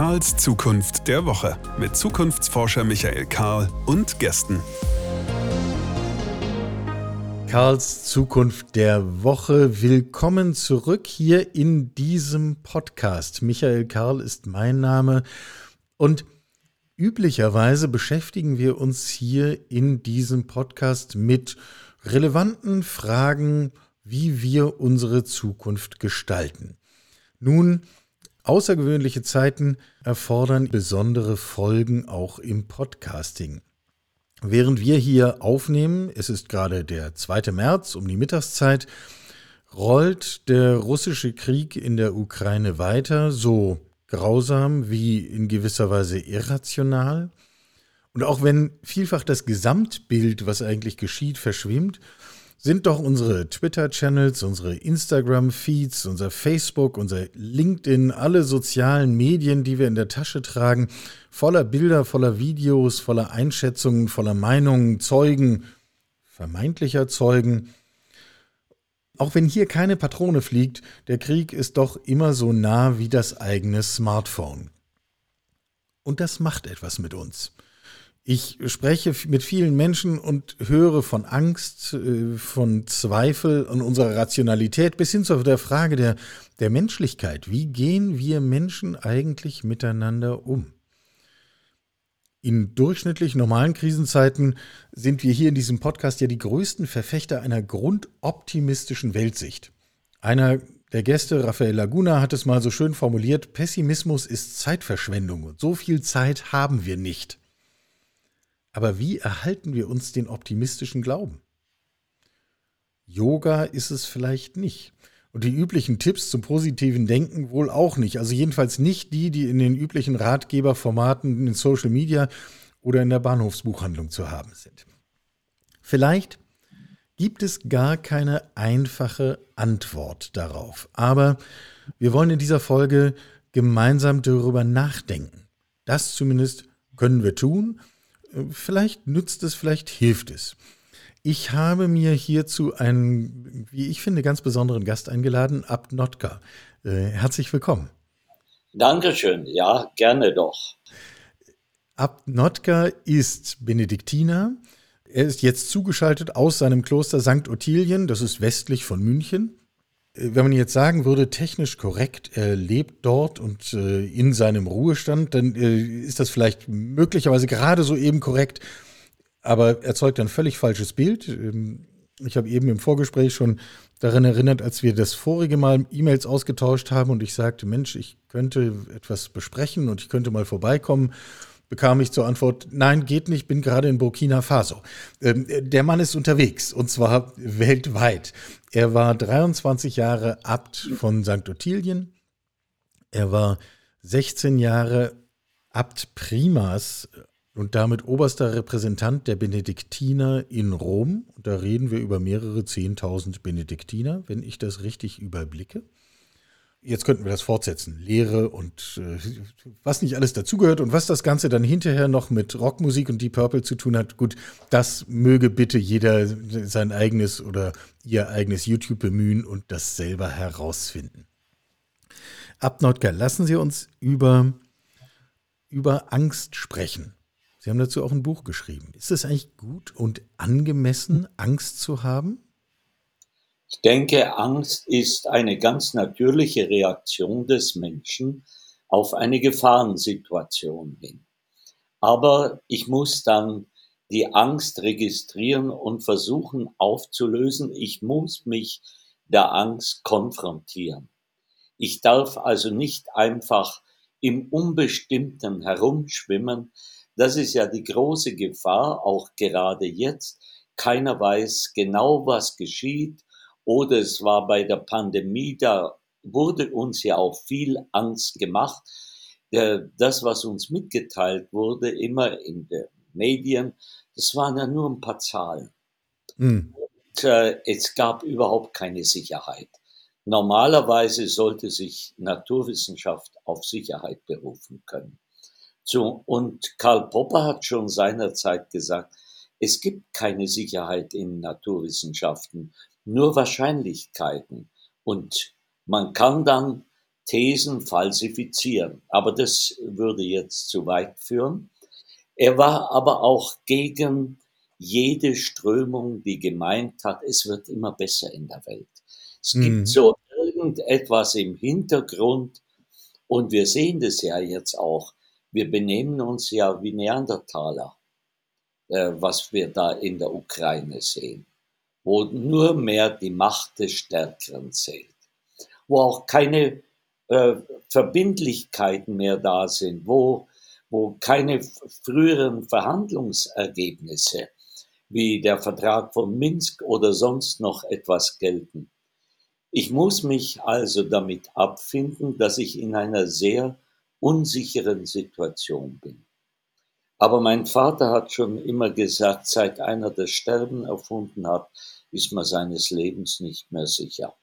Karls Zukunft der Woche mit Zukunftsforscher Michael Karl und Gästen. Karls Zukunft der Woche. Willkommen zurück hier in diesem Podcast. Michael Karl ist mein Name und üblicherweise beschäftigen wir uns hier in diesem Podcast mit relevanten Fragen, wie wir unsere Zukunft gestalten. Nun, außergewöhnliche Zeiten erfordern besondere Folgen auch im Podcasting. Während wir hier aufnehmen, es ist gerade der 2. März um die Mittagszeit, rollt der russische Krieg in der Ukraine weiter, so grausam wie in gewisser Weise irrational. Und auch wenn vielfach das Gesamtbild, was eigentlich geschieht, verschwimmt, sind doch unsere Twitter-Channels, unsere Instagram-Feeds, unser Facebook, unser LinkedIn, alle sozialen Medien, die wir in der Tasche tragen, voller Bilder, voller Videos, voller Einschätzungen, voller Meinungen, Zeugen, vermeintlicher Zeugen. Auch wenn hier keine Patrone fliegt, der Krieg ist doch immer so nah wie das eigene Smartphone. Und das macht etwas mit uns. Ich spreche mit vielen Menschen und höre von Angst, äh, von Zweifel an unserer Rationalität bis hin zu der Frage der, der Menschlichkeit. Wie gehen wir Menschen eigentlich miteinander um? In durchschnittlich normalen Krisenzeiten sind wir hier in diesem Podcast ja die größten Verfechter einer grundoptimistischen Weltsicht. Einer der Gäste, Rafael Laguna, hat es mal so schön formuliert, Pessimismus ist Zeitverschwendung und so viel Zeit haben wir nicht. Aber wie erhalten wir uns den optimistischen Glauben? Yoga ist es vielleicht nicht. Und die üblichen Tipps zum positiven Denken wohl auch nicht. Also jedenfalls nicht die, die in den üblichen Ratgeberformaten in Social Media oder in der Bahnhofsbuchhandlung zu haben sind. Vielleicht gibt es gar keine einfache Antwort darauf. Aber wir wollen in dieser Folge gemeinsam darüber nachdenken. Das zumindest können wir tun Vielleicht nützt es, vielleicht hilft es. Ich habe mir hierzu einen, wie ich finde, ganz besonderen Gast eingeladen, Abt Notka. Äh, herzlich willkommen. Dankeschön, ja, gerne doch. Abt Notka ist Benediktiner. Er ist jetzt zugeschaltet aus seinem Kloster St. Ottilien, das ist westlich von München wenn man jetzt sagen würde, technisch korrekt, er lebt dort und äh, in seinem Ruhestand, dann äh, ist das vielleicht möglicherweise gerade so eben korrekt, aber erzeugt ein völlig falsches Bild. Ähm, ich habe eben im Vorgespräch schon daran erinnert, als wir das vorige Mal E-Mails ausgetauscht haben und ich sagte, Mensch, ich könnte etwas besprechen und ich könnte mal vorbeikommen bekam ich zur Antwort, nein, geht nicht, bin gerade in Burkina Faso. Ähm, der Mann ist unterwegs und zwar weltweit. Er war 23 Jahre Abt von St. Ottilien. Er war 16 Jahre Abt Primas und damit oberster Repräsentant der Benediktiner in Rom. Da reden wir über mehrere 10.000 Benediktiner, wenn ich das richtig überblicke. Jetzt könnten wir das fortsetzen. Lehre und äh, was nicht alles dazugehört und was das Ganze dann hinterher noch mit Rockmusik und Deep Purple zu tun hat, gut, das möge bitte jeder sein eigenes oder ihr eigenes YouTube bemühen und das selber herausfinden. Abnordger, lassen Sie uns über, über Angst sprechen. Sie haben dazu auch ein Buch geschrieben. Ist es eigentlich gut und angemessen, Angst zu haben? Ich denke, Angst ist eine ganz natürliche Reaktion des Menschen auf eine Gefahrensituation hin. Aber ich muss dann die Angst registrieren und versuchen aufzulösen. Ich muss mich der Angst konfrontieren. Ich darf also nicht einfach im Unbestimmten herumschwimmen. Das ist ja die große Gefahr, auch gerade jetzt. Keiner weiß genau, was geschieht oder es war bei der Pandemie, da wurde uns ja auch viel Angst gemacht. Das, was uns mitgeteilt wurde, immer in den Medien, das waren ja nur ein paar Zahlen. Mhm. Und, äh, es gab überhaupt keine Sicherheit. Normalerweise sollte sich Naturwissenschaft auf Sicherheit berufen können. So, und Karl Popper hat schon seinerzeit gesagt, es gibt keine Sicherheit in Naturwissenschaften nur Wahrscheinlichkeiten. Und man kann dann Thesen falsifizieren. Aber das würde jetzt zu weit führen. Er war aber auch gegen jede Strömung, die gemeint hat, es wird immer besser in der Welt. Es mhm. gibt so irgendetwas im Hintergrund und wir sehen das ja jetzt auch. Wir benehmen uns ja wie Neandertaler, äh, was wir da in der Ukraine sehen, wo nur mehr die Macht des Stärkeren zählt, wo auch keine äh, Verbindlichkeiten mehr da sind, wo, wo keine früheren Verhandlungsergebnisse wie der Vertrag von Minsk oder sonst noch etwas gelten. Ich muss mich also damit abfinden, dass ich in einer sehr unsicheren Situation bin. Aber mein Vater hat schon immer gesagt, seit einer das Sterben erfunden hat, ist man seines Lebens nicht mehr sicher.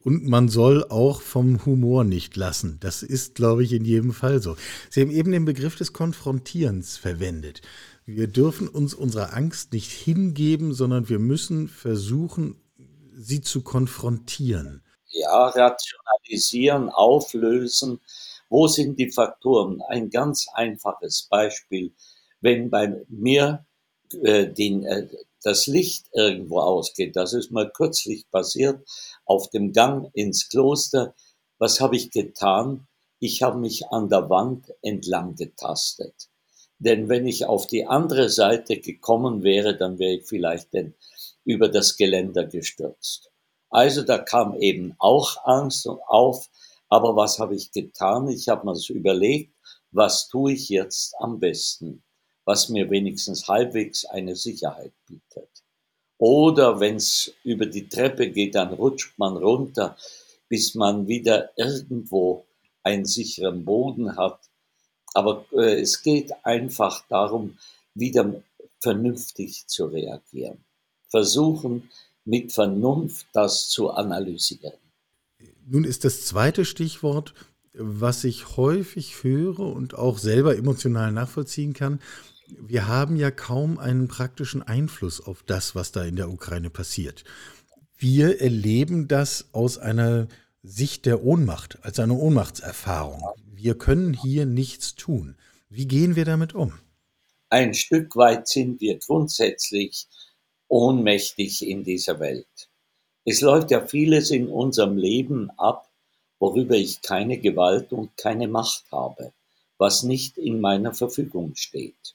Und man soll auch vom Humor nicht lassen. Das ist, glaube ich, in jedem Fall so. Sie haben eben den Begriff des Konfrontierens verwendet. Wir dürfen uns unserer Angst nicht hingeben, sondern wir müssen versuchen, sie zu konfrontieren. Ja, rationalisieren, auflösen. Wo sind die Faktoren? Ein ganz einfaches Beispiel. Wenn bei mir äh, den, äh, das Licht irgendwo ausgeht, das ist mal kürzlich passiert, auf dem Gang ins Kloster, was habe ich getan? Ich habe mich an der Wand entlang getastet. Denn wenn ich auf die andere Seite gekommen wäre, dann wäre ich vielleicht denn über das Geländer gestürzt. Also da kam eben auch Angst auf. Aber was habe ich getan? Ich habe mir so überlegt, was tue ich jetzt am besten, was mir wenigstens halbwegs eine Sicherheit bietet. Oder wenn es über die Treppe geht, dann rutscht man runter, bis man wieder irgendwo einen sicheren Boden hat aber äh, es geht einfach darum, wieder vernünftig zu reagieren. Versuchen, mit Vernunft das zu analysieren. Nun ist das zweite Stichwort, was ich häufig höre und auch selber emotional nachvollziehen kann. Wir haben ja kaum einen praktischen Einfluss auf das, was da in der Ukraine passiert. Wir erleben das aus einer Sicht der Ohnmacht, als eine Ohnmachtserfahrung wir können hier nichts tun. Wie gehen wir damit um? Ein Stück weit sind wir grundsätzlich ohnmächtig in dieser Welt. Es läuft ja vieles in unserem Leben ab, worüber ich keine Gewalt und keine Macht habe, was nicht in meiner Verfügung steht.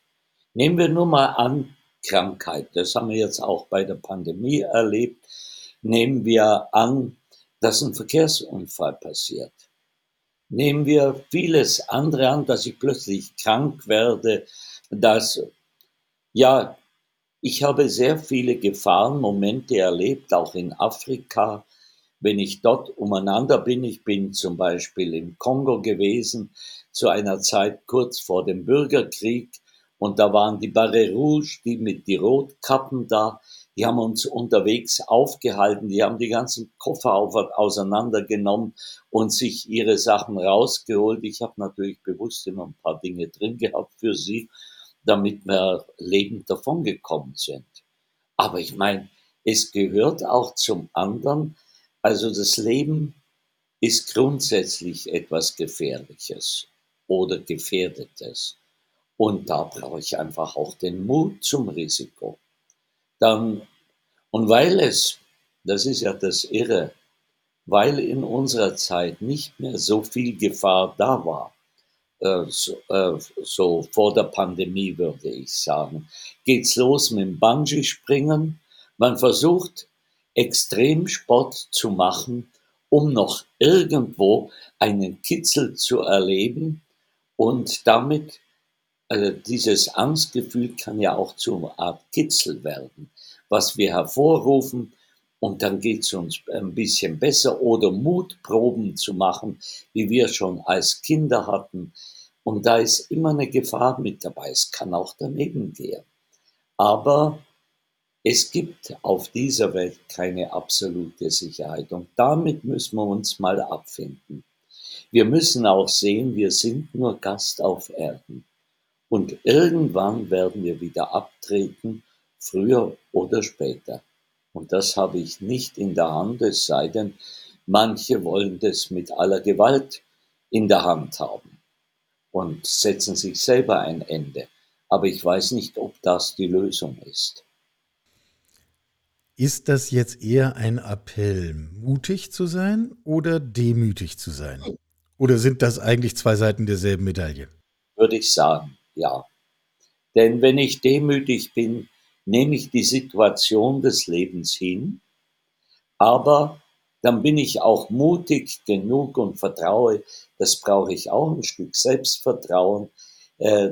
Nehmen wir nur mal an Krankheit, das haben wir jetzt auch bei der Pandemie erlebt. Nehmen wir an, dass ein Verkehrsunfall passiert. Nehmen wir vieles andere an, dass ich plötzlich krank werde, dass, ja, ich habe sehr viele Gefahrenmomente erlebt, auch in Afrika, wenn ich dort umeinander bin. Ich bin zum Beispiel im Kongo gewesen, zu einer Zeit kurz vor dem Bürgerkrieg. Und da waren die Barre Rouge, die mit die Rotkappen da. Die haben uns unterwegs aufgehalten, die haben die ganzen Koffer auseinandergenommen und sich ihre Sachen rausgeholt. Ich habe natürlich bewusst immer ein paar Dinge drin gehabt für sie, damit wir lebend davongekommen sind. Aber ich meine, es gehört auch zum anderen, also das Leben ist grundsätzlich etwas Gefährliches oder Gefährdetes. Und da brauche ich einfach auch den Mut zum Risiko dann, und weil es, das ist ja das Irre, weil in unserer Zeit nicht mehr so viel Gefahr da war, äh, so, äh, so, vor der Pandemie würde ich sagen, geht's los mit dem Bungee-Springen. Man versucht Extremsport zu machen, um noch irgendwo einen Kitzel zu erleben und damit also dieses Angstgefühl kann ja auch zu einer Art Kitzel werden, was wir hervorrufen und dann geht es uns ein bisschen besser oder Mutproben zu machen, wie wir schon als Kinder hatten. Und da ist immer eine Gefahr mit dabei. Es kann auch daneben gehen. Aber es gibt auf dieser Welt keine absolute Sicherheit und damit müssen wir uns mal abfinden. Wir müssen auch sehen, wir sind nur Gast auf Erden. Und irgendwann werden wir wieder abtreten, früher oder später. Und das habe ich nicht in der Hand, es sei denn, manche wollen das mit aller Gewalt in der Hand haben und setzen sich selber ein Ende. Aber ich weiß nicht, ob das die Lösung ist. Ist das jetzt eher ein Appell, mutig zu sein oder demütig zu sein? Oder sind das eigentlich zwei Seiten derselben Medaille? Würde ich sagen, ja. Denn wenn ich demütig bin, nehme ich die Situation des Lebens hin, aber dann bin ich auch mutig genug und vertraue, das brauche ich auch ein Stück Selbstvertrauen äh,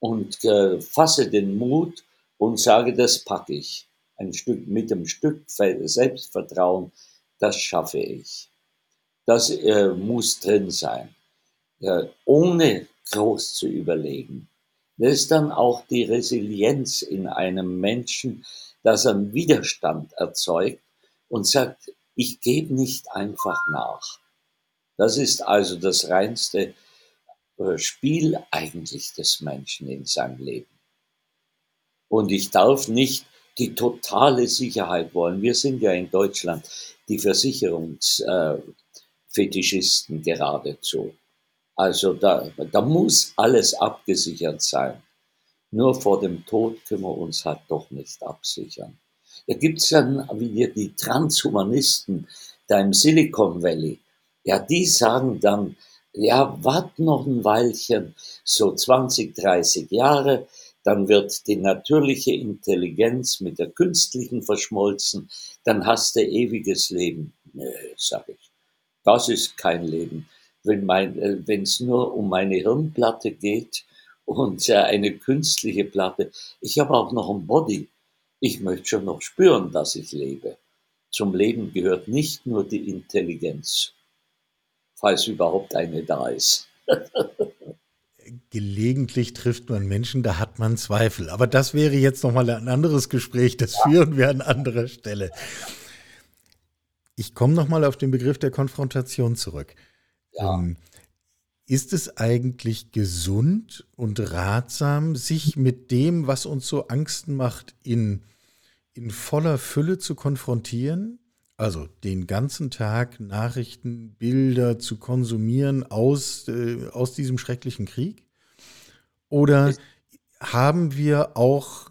und äh, fasse den Mut und sage, das packe ich. Ein Stück mit dem Stück Selbstvertrauen, das schaffe ich. Das äh, muss drin sein, ja, ohne groß zu überlegen. Das ist dann auch die Resilienz in einem Menschen, dass er Widerstand erzeugt und sagt, ich gebe nicht einfach nach. Das ist also das reinste äh, Spiel eigentlich des Menschen in seinem Leben. Und ich darf nicht die totale Sicherheit wollen. Wir sind ja in Deutschland die Versicherungsfetischisten geradezu. Also da, da muss alles abgesichert sein. Nur vor dem Tod können wir uns halt doch nicht absichern. Da gibt es dann wieder die Transhumanisten da im Silicon Valley. Ja, die sagen dann, ja, wart noch ein Weilchen, so 20, 30 Jahre, dann wird die natürliche Intelligenz mit der künstlichen verschmolzen, dann hast du ewiges Leben. Nö, sag ich. Das ist kein Leben wenn es äh, nur um meine Hirnplatte geht und äh, eine künstliche Platte. Ich habe auch noch ein Body. Ich möchte schon noch spüren, dass ich lebe. Zum Leben gehört nicht nur die Intelligenz, falls überhaupt eine da ist. Gelegentlich trifft man Menschen, da hat man Zweifel. Aber das wäre jetzt nochmal ein anderes Gespräch, das führen wir an anderer Stelle. Ich komme nochmal auf den Begriff der Konfrontation zurück. Ja. Ähm, ist es eigentlich gesund und ratsam, sich mit dem, was uns so Angsten macht, in, in voller Fülle zu konfrontieren? Also den ganzen Tag Nachrichten, Bilder zu konsumieren aus, äh, aus diesem schrecklichen Krieg? Oder haben wir auch,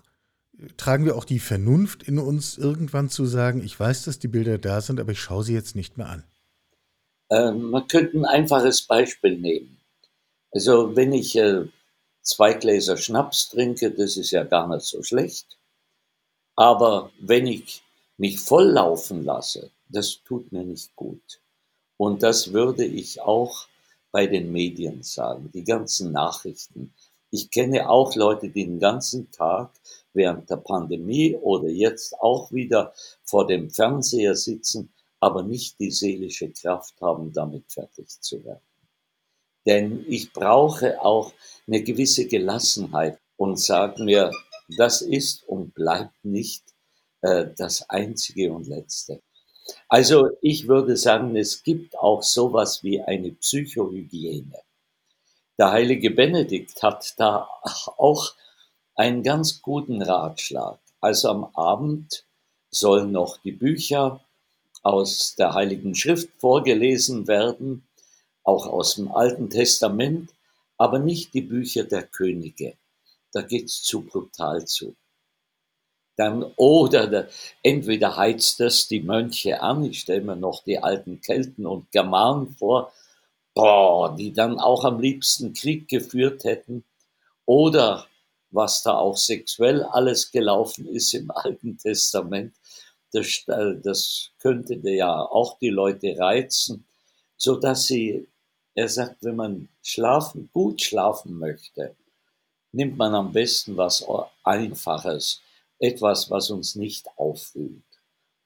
tragen wir auch die Vernunft in uns, irgendwann zu sagen, ich weiß, dass die Bilder da sind, aber ich schaue sie jetzt nicht mehr an? Äh, man könnte ein einfaches Beispiel nehmen. Also wenn ich äh, zwei Gläser Schnaps trinke, das ist ja gar nicht so schlecht. Aber wenn ich mich volllaufen lasse, das tut mir nicht gut. Und das würde ich auch bei den Medien sagen, die ganzen Nachrichten. Ich kenne auch Leute, die den ganzen Tag während der Pandemie oder jetzt auch wieder vor dem Fernseher sitzen aber nicht die seelische Kraft haben, damit fertig zu werden. Denn ich brauche auch eine gewisse Gelassenheit und sage mir, das ist und bleibt nicht äh, das Einzige und Letzte. Also ich würde sagen, es gibt auch sowas wie eine Psychohygiene. Der heilige Benedikt hat da auch einen ganz guten Ratschlag. Also am Abend sollen noch die Bücher aus der Heiligen Schrift vorgelesen werden, auch aus dem Alten Testament, aber nicht die Bücher der Könige. Da geht's zu brutal zu. Dann, oder der, entweder heizt das die Mönche an, ich stelle mir noch die alten Kelten und Germanen vor, boah, die dann auch am liebsten Krieg geführt hätten, oder was da auch sexuell alles gelaufen ist im Alten Testament, das, das könnte ja auch die Leute reizen, so dass sie, er sagt, wenn man schlafen, gut schlafen möchte, nimmt man am besten was Einfaches, etwas, was uns nicht aufwühlt.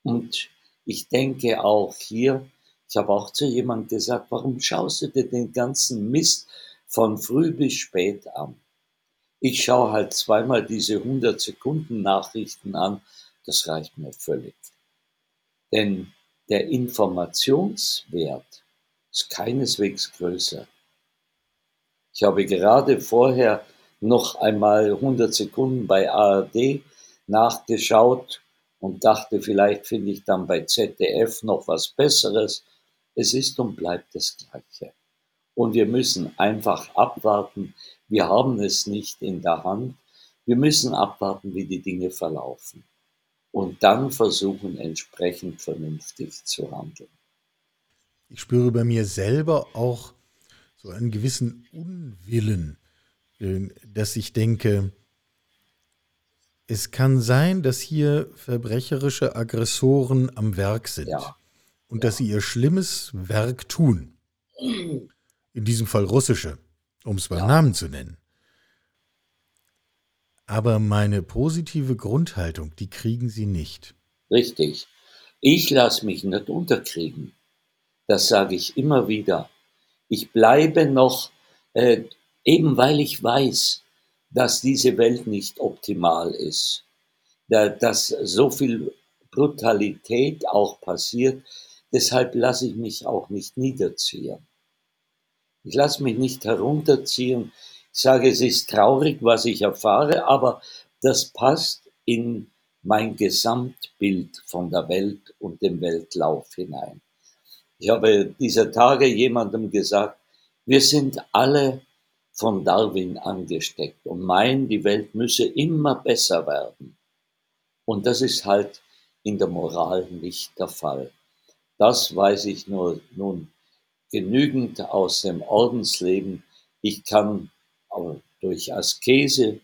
Und ich denke auch hier, ich habe auch zu jemandem gesagt, warum schaust du dir den ganzen Mist von früh bis spät an? Ich schaue halt zweimal diese 100 Sekunden Nachrichten an das reicht mir völlig. Denn der Informationswert ist keineswegs größer. Ich habe gerade vorher noch einmal 100 Sekunden bei ARD nachgeschaut und dachte, vielleicht finde ich dann bei ZDF noch was Besseres. Es ist und bleibt das Gleiche. Und wir müssen einfach abwarten. Wir haben es nicht in der Hand. Wir müssen abwarten, wie die Dinge verlaufen. Und dann versuchen, entsprechend vernünftig zu handeln. Ich spüre bei mir selber auch so einen gewissen Unwillen, äh, dass ich denke, es kann sein, dass hier verbrecherische Aggressoren am Werk sind Ja. und dass sie ihr schlimmes Werk tun. In diesem Fall russische, um es beim Ja. Namen zu nennen. Aber meine positive Grundhaltung, die kriegen sie nicht. Richtig. Ich lasse mich nicht unterkriegen. Das sage ich immer wieder. Ich bleibe noch, äh, eben weil ich weiß, dass diese Welt nicht optimal ist, da, dass so viel Brutalität auch passiert. Deshalb lasse ich mich auch nicht niederziehen. Ich lasse mich nicht herunterziehen. Ich sage, es ist traurig, was ich erfahre, aber das passt in mein Gesamtbild von der Welt und dem Weltlauf hinein. Ich habe dieser Tage jemandem gesagt, wir sind alle von Darwin angesteckt und meinen, die Welt müsse immer besser werden. Und das ist halt in der Moral nicht der Fall. Das weiß ich nur nun genügend aus dem Ordensleben. Ich kann aber durch Askese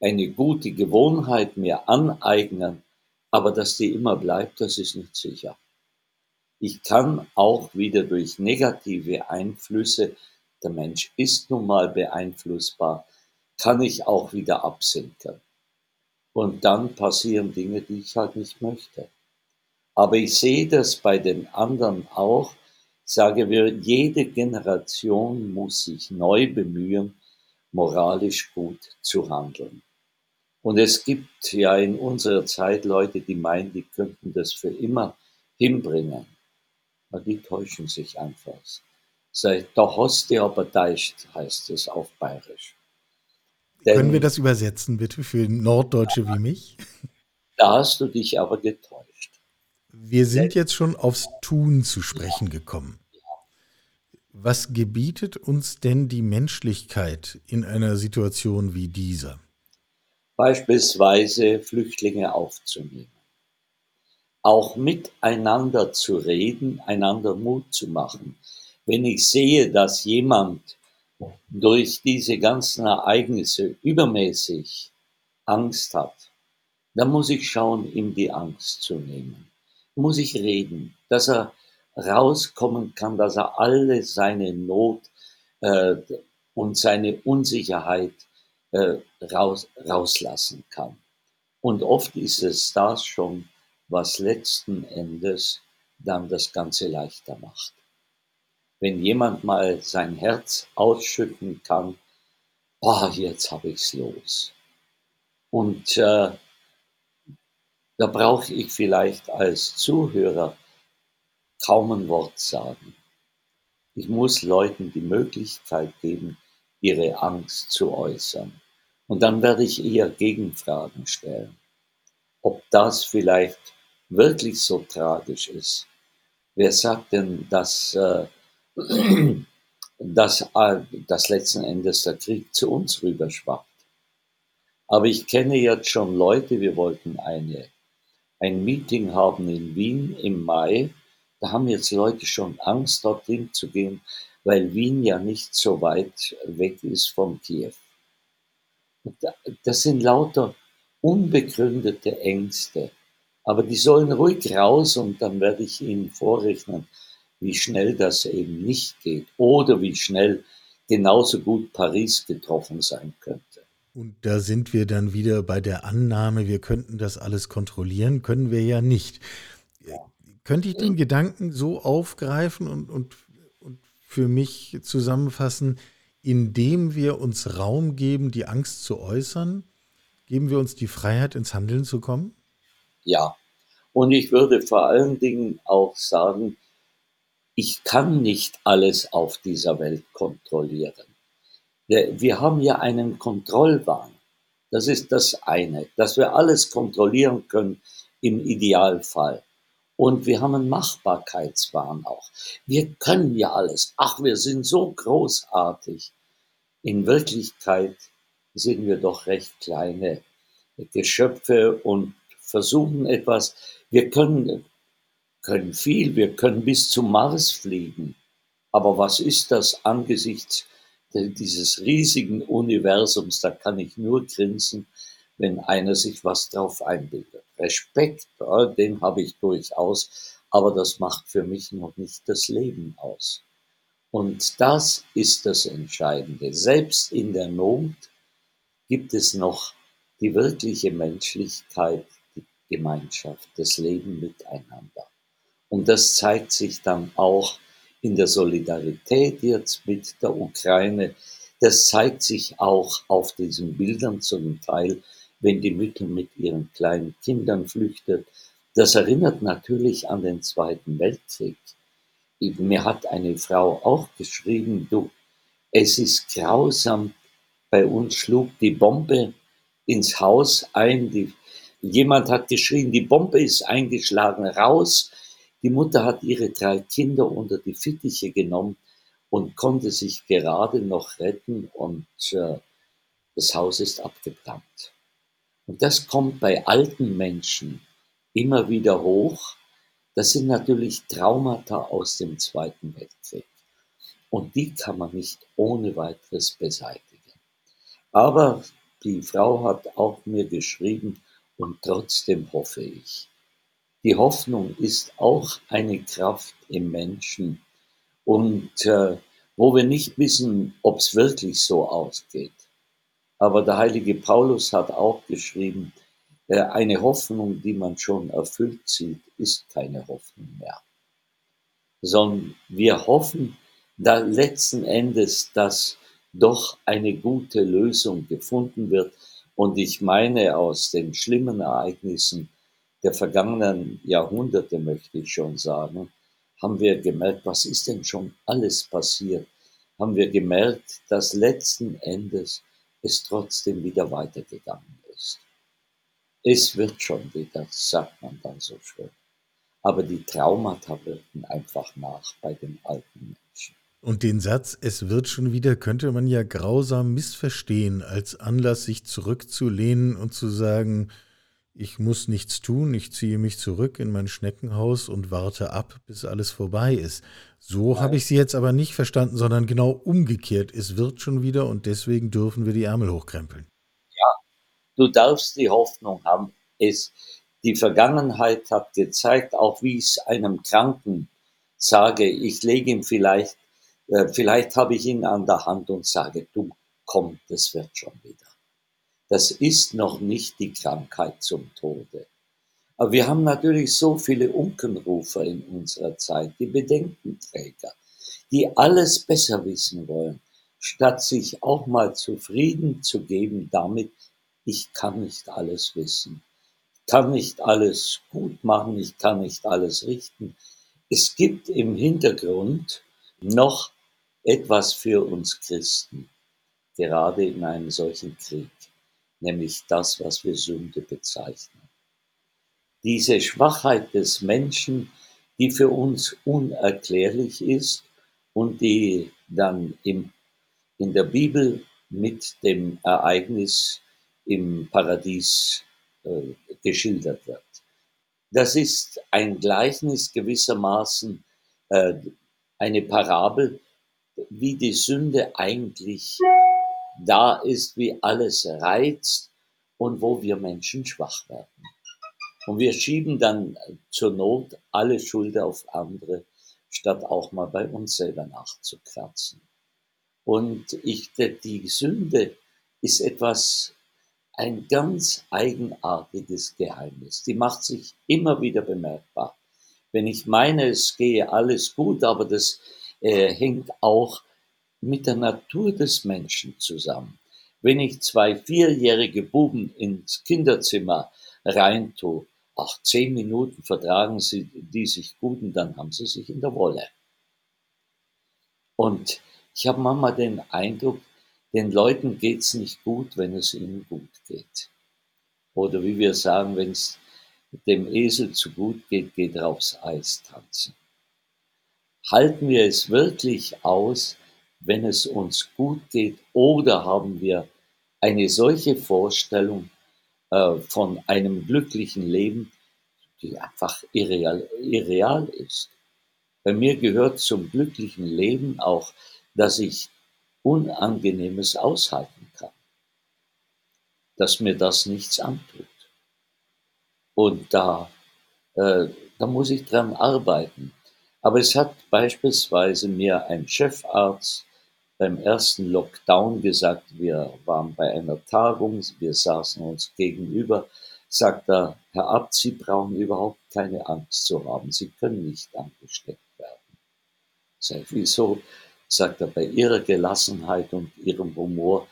eine gute Gewohnheit mir aneignen, aber dass die immer bleibt, das ist nicht sicher. Ich kann auch wieder durch negative Einflüsse, der Mensch ist nun mal beeinflussbar, kann ich auch wieder absinken. Und dann passieren Dinge, die ich halt nicht möchte. Aber ich sehe das bei den anderen auch, sage wir, jede Generation muss sich neu bemühen, moralisch gut zu handeln. Und es gibt ja in unserer Zeit Leute, die meinen, die könnten das für immer hinbringen. Aber die täuschen sich einfach. Sei, da hast du aber deicht, heißt es auf Bayerisch. Können wir das übersetzen, bitte, für Norddeutsche wie mich? Da hast du dich aber getäuscht. Wir sind jetzt schon aufs Tun zu sprechen gekommen. Was gebietet uns denn die Menschlichkeit in einer Situation wie dieser? Beispielsweise Flüchtlinge aufzunehmen. Auch miteinander zu reden, einander Mut zu machen. Wenn ich sehe, dass jemand durch diese ganzen Ereignisse übermäßig Angst hat, dann muss ich schauen, ihm die Angst zu nehmen. Muss ich reden, dass er rauskommen kann, dass er alle seine Not äh, und seine Unsicherheit äh, raus, rauslassen kann. Und oft ist es das schon, was letzten Endes dann das Ganze leichter macht. Wenn jemand mal sein Herz ausschütten kann, oh, jetzt habe ich's los. Und äh, da brauche ich vielleicht als Zuhörer kaum ein Wort sagen. Ich muss Leuten die Möglichkeit geben, ihre Angst zu äußern. Und dann werde ich eher Gegenfragen stellen. Ob das vielleicht wirklich so tragisch ist. Wer sagt denn, dass, äh, dass, äh, dass letzten Endes der Krieg zu uns rüberschwappt? Aber ich kenne jetzt schon Leute, wir wollten eine, ein Meeting haben in Wien im Mai. Da haben jetzt Leute schon Angst, dorthin zu gehen, weil Wien ja nicht so weit weg ist von Kiew. Das sind lauter unbegründete Ängste. Aber die sollen ruhig raus und dann werde ich ihnen vorrechnen, wie schnell das eben nicht geht oder wie schnell genauso gut Paris getroffen sein könnte. Und da sind wir dann wieder bei der Annahme, wir könnten das alles kontrollieren, können wir ja nicht. Könnte ich den Gedanken so aufgreifen und, und, und für mich zusammenfassen, indem wir uns Raum geben, die Angst zu äußern, geben wir uns die Freiheit, ins Handeln zu kommen? Ja, und ich würde vor allen Dingen auch sagen, ich kann nicht alles auf dieser Welt kontrollieren. Wir haben ja einen Kontrollwahn. Das ist das eine, dass wir alles kontrollieren können im Idealfall. Und wir haben einen Machbarkeitswahn auch. Wir können ja alles. Ach, wir sind so großartig. In Wirklichkeit sind wir doch recht kleine Geschöpfe und versuchen etwas. Wir können, können viel, wir können bis zum Mars fliegen. Aber was ist das angesichts dieses riesigen Universums? Da kann ich nur grinsen, wenn einer sich was drauf einbildet. Respekt, den habe ich durchaus, aber das macht für mich noch nicht das Leben aus. Und das ist das Entscheidende. Selbst in der Not gibt es noch die wirkliche Menschlichkeit, die Gemeinschaft, das Leben miteinander. Und das zeigt sich dann auch in der Solidarität jetzt mit der Ukraine. Das zeigt sich auch auf diesen Bildern zum Teil, wenn die Mütter mit ihren kleinen Kindern flüchtet. Das erinnert natürlich an den Zweiten Weltkrieg. Mir hat eine Frau auch geschrieben, du, es ist grausam, bei uns schlug die Bombe ins Haus ein, die, jemand hat geschrien, die Bombe ist eingeschlagen, raus. Die Mutter hat ihre drei Kinder unter die Fittiche genommen und konnte sich gerade noch retten und äh, das Haus ist abgebrannt. Und das kommt bei alten Menschen immer wieder hoch. Das sind natürlich Traumata aus dem Zweiten Weltkrieg. Und die kann man nicht ohne weiteres beseitigen. Aber die Frau hat auch mir geschrieben, und trotzdem hoffe ich. Die Hoffnung ist auch eine Kraft im Menschen. Und äh, wo wir nicht wissen, ob es wirklich so ausgeht. Aber der heilige Paulus hat auch geschrieben, äh, eine Hoffnung, die man schon erfüllt sieht, ist keine Hoffnung mehr. Sondern wir hoffen da letzten Endes, dass doch eine gute Lösung gefunden wird. Und ich meine, aus den schlimmen Ereignissen der vergangenen Jahrhunderte, möchte ich schon sagen, haben wir gemerkt, was ist denn schon alles passiert? Haben wir gemerkt, dass letzten Endes es trotzdem wieder weitergegangen ist. Es wird schon wieder, sagt man dann so schön. Aber die Traumata wirken einfach nach bei den alten Menschen. Und den Satz, es wird schon wieder, könnte man ja grausam missverstehen, als Anlass, sich zurückzulehnen und zu sagen, ich muss nichts tun, ich ziehe mich zurück in mein Schneckenhaus und warte ab, bis alles vorbei ist. So habe ich sie jetzt aber nicht verstanden, sondern genau umgekehrt. Es wird schon wieder und deswegen dürfen wir die Ärmel hochkrempeln. Ja, du darfst die Hoffnung haben. Es, die Vergangenheit hat gezeigt, auch wie ich es einem Kranken sage, ich lege ihm vielleicht äh, vielleicht habe ich ihn an der Hand und sage, du komm, das wird schon wieder. Das ist noch nicht die Krankheit zum Tode. Aber wir haben natürlich so viele Unkenrufer in unserer Zeit, die Bedenkenträger, die alles besser wissen wollen, statt sich auch mal zufrieden zu geben damit, ich kann nicht alles wissen, kann nicht alles gut machen, ich kann nicht alles richten. Es gibt im Hintergrund noch etwas für uns Christen, gerade in einem solchen Krieg, nämlich das, was wir Sünde bezeichnen. Diese Schwachheit des Menschen, die für uns unerklärlich ist und die dann im, in der Bibel mit dem Ereignis im Paradies äh, geschildert wird. Das ist ein Gleichnis gewissermaßen, äh, eine Parabel, wie die Sünde eigentlich da ist, wie alles reizt und wo wir Menschen schwach werden. Und wir schieben dann zur Not alle Schuld auf andere, statt auch mal bei uns selber nachzukratzen. Und ich, die Sünde ist etwas, ein ganz eigenartiges Geheimnis. Die macht sich immer wieder bemerkbar. Wenn ich meine, es gehe alles gut, aber das äh, hängt auch mit der Natur des Menschen zusammen. Wenn ich zwei vierjährige Buben ins Kinderzimmer reintue, ach, zehn Minuten vertragen sie die sich gut und dann haben sie sich in der Wolle. Und ich habe manchmal den Eindruck, den Leuten geht's nicht gut, wenn es ihnen gut geht. Oder wie wir sagen, wenn es dem Esel zu gut geht, geht er aufs Eis tanzen. Halten wir es wirklich aus, wenn es uns gut geht, oder haben wir eine solche Vorstellung äh, von einem glücklichen Leben, die einfach irreal, irreal ist? Bei mir gehört zum glücklichen Leben auch, dass ich Unangenehmes aushalten kann, dass mir das nichts antut. Und da, äh, da muss ich dran arbeiten. Aber es hat beispielsweise mir ein Chefarzt beim ersten Lockdown gesagt, wir waren bei einer Tagung, wir saßen uns gegenüber, sagt er, Herr Abt, Sie brauchen überhaupt keine Angst zu haben, Sie können nicht angesteckt werden. Sag ich, wieso? Sagt er, bei Ihrer Gelassenheit und Ihrem Humor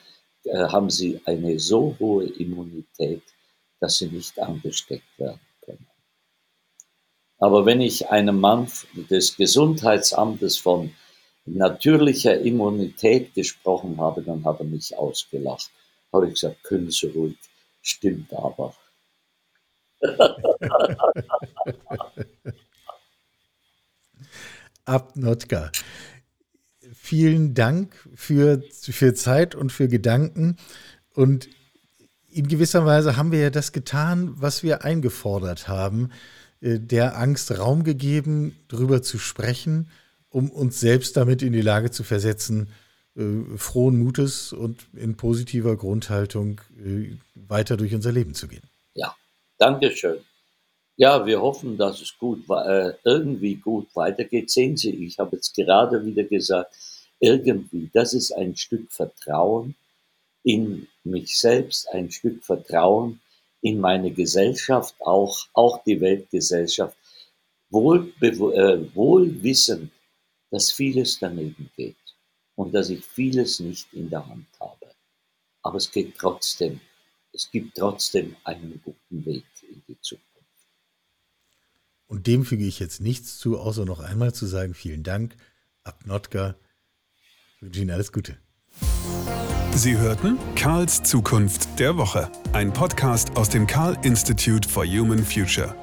äh, haben Sie eine so hohe Immunität, dass sie nicht angesteckt werden können. Aber wenn ich einem Mann des Gesundheitsamtes von natürlicher Immunität gesprochen habe, dann hat er mich ausgelacht. Habe ich gesagt, können Sie ruhig, stimmt aber. Abnotka. Vielen Dank für, für Zeit und für Gedanken. Und in gewisser Weise haben wir ja das getan, was wir eingefordert haben, äh, der Angst Raum gegeben, darüber zu sprechen, um uns selbst damit in die Lage zu versetzen, äh, frohen Mutes und in positiver Grundhaltung äh, weiter durch unser Leben zu gehen. Ja, danke schön. Ja, wir hoffen, dass es gut, irgendwie gut weitergeht. Sehen Sie, ich habe jetzt gerade wieder gesagt, irgendwie, das ist ein Stück Vertrauen, in mich selbst, ein Stück Vertrauen in meine Gesellschaft, auch, auch die Weltgesellschaft, wohl, äh, wohl wissend, dass vieles daneben geht und dass ich vieles nicht in der Hand habe. Aber es geht trotzdem, es gibt trotzdem einen guten Weg in die Zukunft. Und dem füge ich jetzt nichts zu, außer noch einmal zu sagen, vielen Dank, Abnotka, ich wünsche Ihnen alles Gute. Sie hörten Karls Zukunft der Woche, ein Podcast aus dem Karl Institute for Human Future.